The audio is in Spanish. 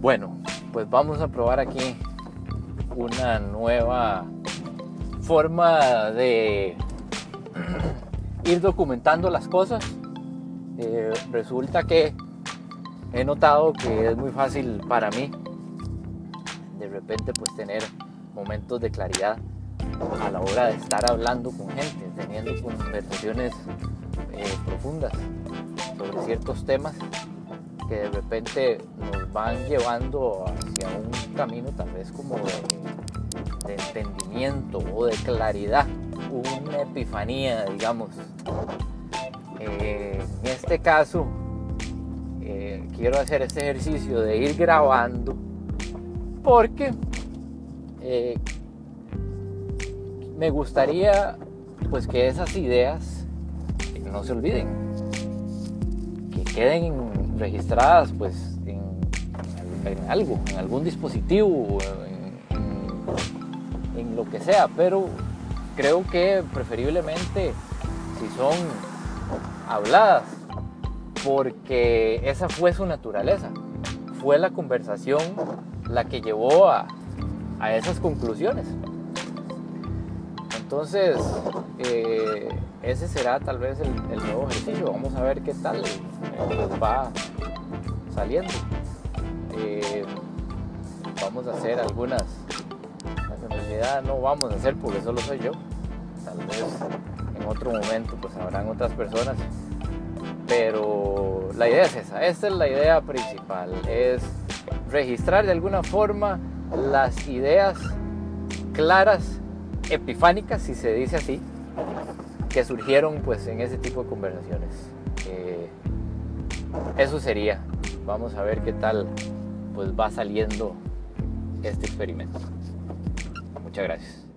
Bueno, pues vamos a probar aquí una nueva forma de ir documentando las cosas. Eh, resulta que he notado que es muy fácil para mí de repente pues tener momentos de claridad a la hora de estar hablando con gente, teniendo conversaciones eh, profundas sobre ciertos temas que de repente nos van llevando hacia un camino tal vez como de, entendimiento o de claridad, una epifanía, digamos. Eh, en este caso, eh, quiero hacer este ejercicio de ir grabando porque eh, me gustaría pues que esas ideas no se olviden, que queden registradas pues en, algo, en algún dispositivo, en, lo que sea, pero creo que preferiblemente si son habladas, porque esa fue su naturaleza, fue la conversación la que llevó a, esas conclusiones. Entonces, eh, ese será tal vez el, nuevo ejercicio. Vamos a ver qué tal va saliendo. Eh, vamos a hacer algunas. En realidad no vamos a hacer porque solo soy yo. Tal vez en otro momento pues habrán otras personas. Pero la idea es esa. Esta es la idea principal. Es registrar de alguna forma las ideas claras, epifánicas, si se dice así, que surgieron pues en ese tipo de conversaciones. Eh, eso sería. Vamos a ver qué tal pues va saliendo este experimento. Muchas gracias.